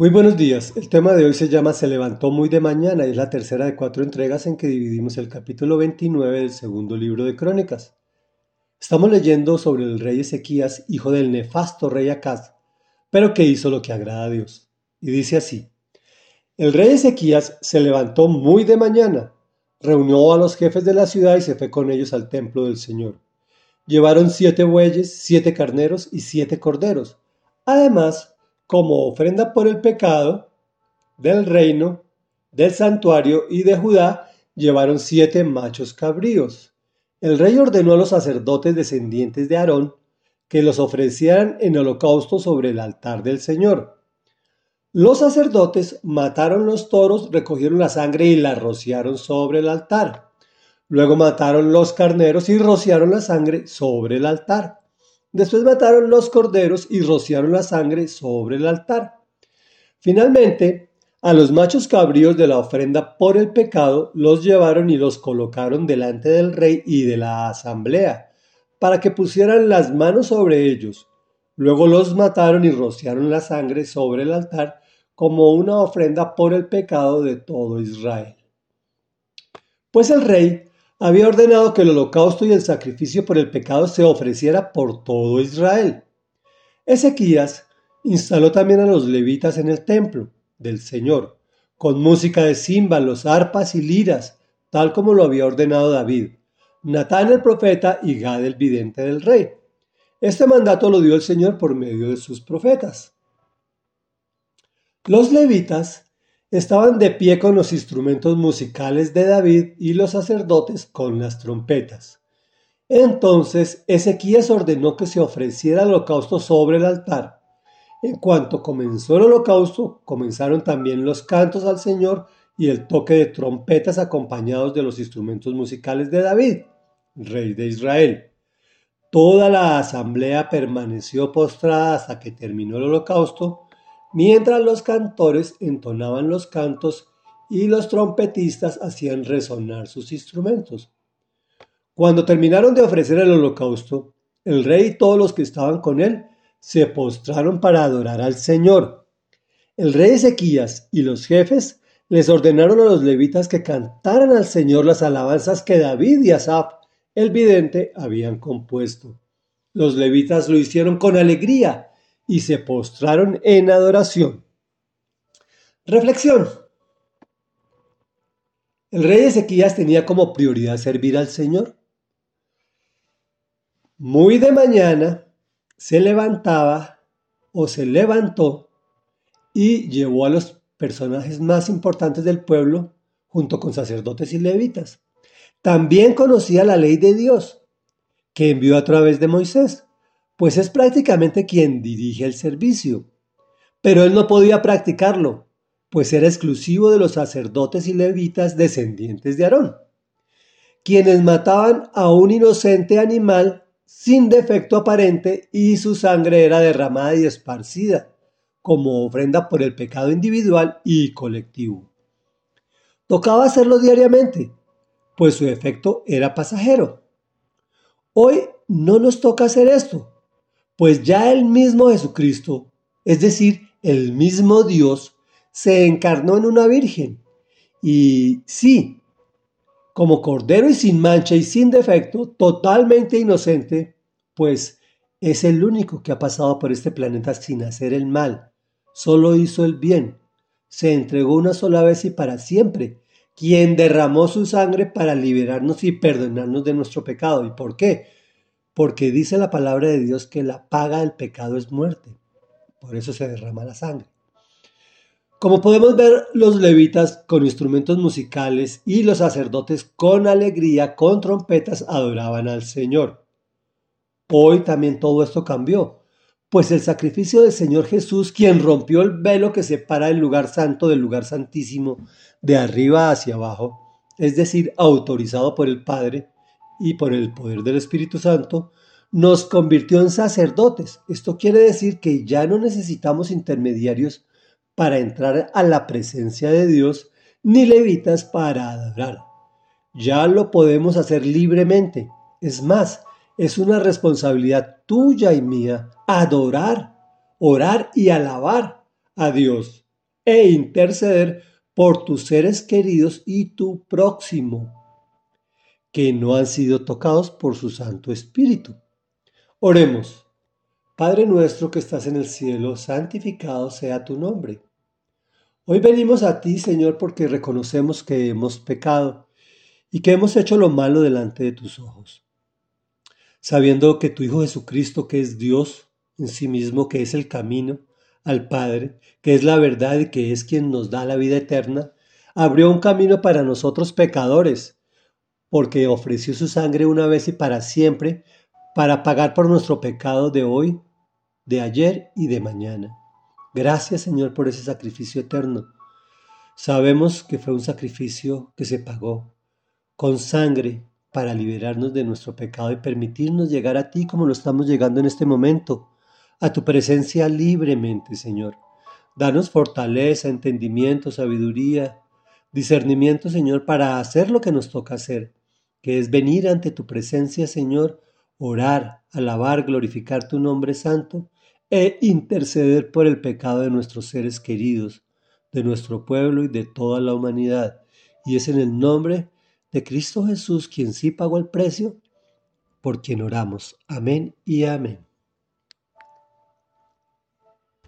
Muy buenos días. El tema de hoy se llama Se levantó muy de mañana y es la tercera de cuatro entregas en que dividimos el capítulo 29 del segundo libro de Crónicas. Estamos leyendo sobre el rey Ezequías, hijo del nefasto rey Acaz, pero que hizo lo que agrada a Dios. Y dice así: El rey Ezequías se levantó muy de mañana, reunió a los jefes de la ciudad y se fue con ellos al templo del Señor. Llevaron siete bueyes, siete carneros y siete corderos. Además, como ofrenda por el pecado del reino, del santuario y de Judá, llevaron siete machos cabríos. El rey ordenó a los sacerdotes descendientes de Aarón que los ofrecieran en holocausto sobre el altar del Señor. Los sacerdotes mataron los toros, recogieron la sangre y la rociaron sobre el altar. Luego mataron los carneros y rociaron la sangre sobre el altar. Después mataron los corderos y rociaron la sangre sobre el altar. Finalmente, a los machos cabríos de la ofrenda por el pecado los llevaron y los colocaron delante del rey y de la asamblea, para que pusieran las manos sobre ellos. Luego los mataron y rociaron la sangre sobre el altar como una ofrenda por el pecado de todo Israel. Pues el rey había ordenado que el holocausto y el sacrificio por el pecado se ofreciera por todo Israel. Ezequías instaló también a los levitas en el templo del Señor, con música de címbalos, arpas y liras, tal como lo había ordenado David, Natán el profeta y Gad el vidente del rey. Este mandato lo dio el Señor por medio de sus profetas. Los levitas estaban de pie con los instrumentos musicales de David y los sacerdotes con las trompetas. Entonces Ezequías ordenó que se ofreciera el holocausto sobre el altar. En cuanto comenzó el holocausto, comenzaron también los cantos al Señor y el toque de trompetas acompañados de los instrumentos musicales de David, rey de Israel. Toda la asamblea permaneció postrada hasta que terminó el holocausto, mientras los cantores entonaban los cantos y los trompetistas hacían resonar sus instrumentos. Cuando terminaron de ofrecer el holocausto, el rey y todos los que estaban con él se postraron para adorar al Señor. El rey Ezequías y los jefes les ordenaron a los levitas que cantaran al Señor las alabanzas que David y Asaf, el vidente, habían compuesto. Los levitas lo hicieron con alegría y se postraron en adoración. Reflexión. El rey Ezequías tenía como prioridad servir al Señor. Muy de mañana se levantaba o se levantó y llevó a los personajes más importantes del pueblo junto con sacerdotes y levitas. También conocía la ley de Dios, que envió a través de Moisés pues es prácticamente quien dirige el servicio. Pero él no podía practicarlo, pues era exclusivo de los sacerdotes y levitas descendientes de Aarón, quienes mataban a un inocente animal sin defecto aparente y su sangre era derramada y esparcida como ofrenda por el pecado individual y colectivo. Tocaba hacerlo diariamente, pues su efecto era pasajero. Hoy no nos toca hacer esto, pues ya el mismo Jesucristo, es decir, el mismo Dios, se encarnó en una virgen. Y sí, como cordero y sin mancha y sin defecto, totalmente inocente, pues es el único que ha pasado por este planeta sin hacer el mal, solo hizo el bien, se entregó una sola vez y para siempre, quien derramó su sangre para liberarnos y perdonarnos de nuestro pecado. ¿Y por qué? Porque dice la palabra de Dios que la paga del pecado es muerte. Por eso se derrama la sangre. Como podemos ver, los levitas con instrumentos musicales y los sacerdotes con alegría, con trompetas, adoraban al Señor. Hoy también todo esto cambió, pues el sacrificio del Señor Jesús, quien rompió el velo que separa el lugar santo del lugar santísimo, de arriba hacia abajo, es decir, autorizado por el Padre, y por el poder del Espíritu Santo, nos convirtió en sacerdotes. Esto quiere decir que ya no necesitamos intermediarios para entrar a la presencia de Dios, ni levitas para adorar. Ya lo podemos hacer libremente. Es más, es una responsabilidad tuya y mía adorar, orar y alabar a Dios, e interceder por tus seres queridos y tu próximo, que no han sido tocados por su Santo Espíritu. Oremos. Padre nuestro que estás en el cielo, santificado sea tu nombre. Hoy venimos a ti, Señor, porque reconocemos que hemos pecado y que hemos hecho lo malo delante de tus ojos. Sabiendo que tu Hijo Jesucristo, que es Dios en sí mismo, que es el camino al Padre, que es la verdad y que es quien nos da la vida eterna, abrió un camino para nosotros pecadores, porque ofreció su sangre una vez y para siempre para pagar por nuestro pecado de hoy, de ayer y de mañana. Gracias Señor por ese sacrificio eterno. Sabemos que fue un sacrificio que se pagó con sangre para liberarnos de nuestro pecado y permitirnos llegar a ti como lo estamos llegando en este momento, a tu presencia libremente, Señor. Danos fortaleza, entendimiento, sabiduría, discernimiento, Señor, para hacer lo que nos toca hacer, que es venir ante tu presencia, Señor, orar, alabar, glorificar tu nombre santo e interceder por el pecado de nuestros seres queridos, de nuestro pueblo y de toda la humanidad. Y es en el nombre de Cristo Jesús, quien sí pagó el precio, por quien oramos. Amén y amén.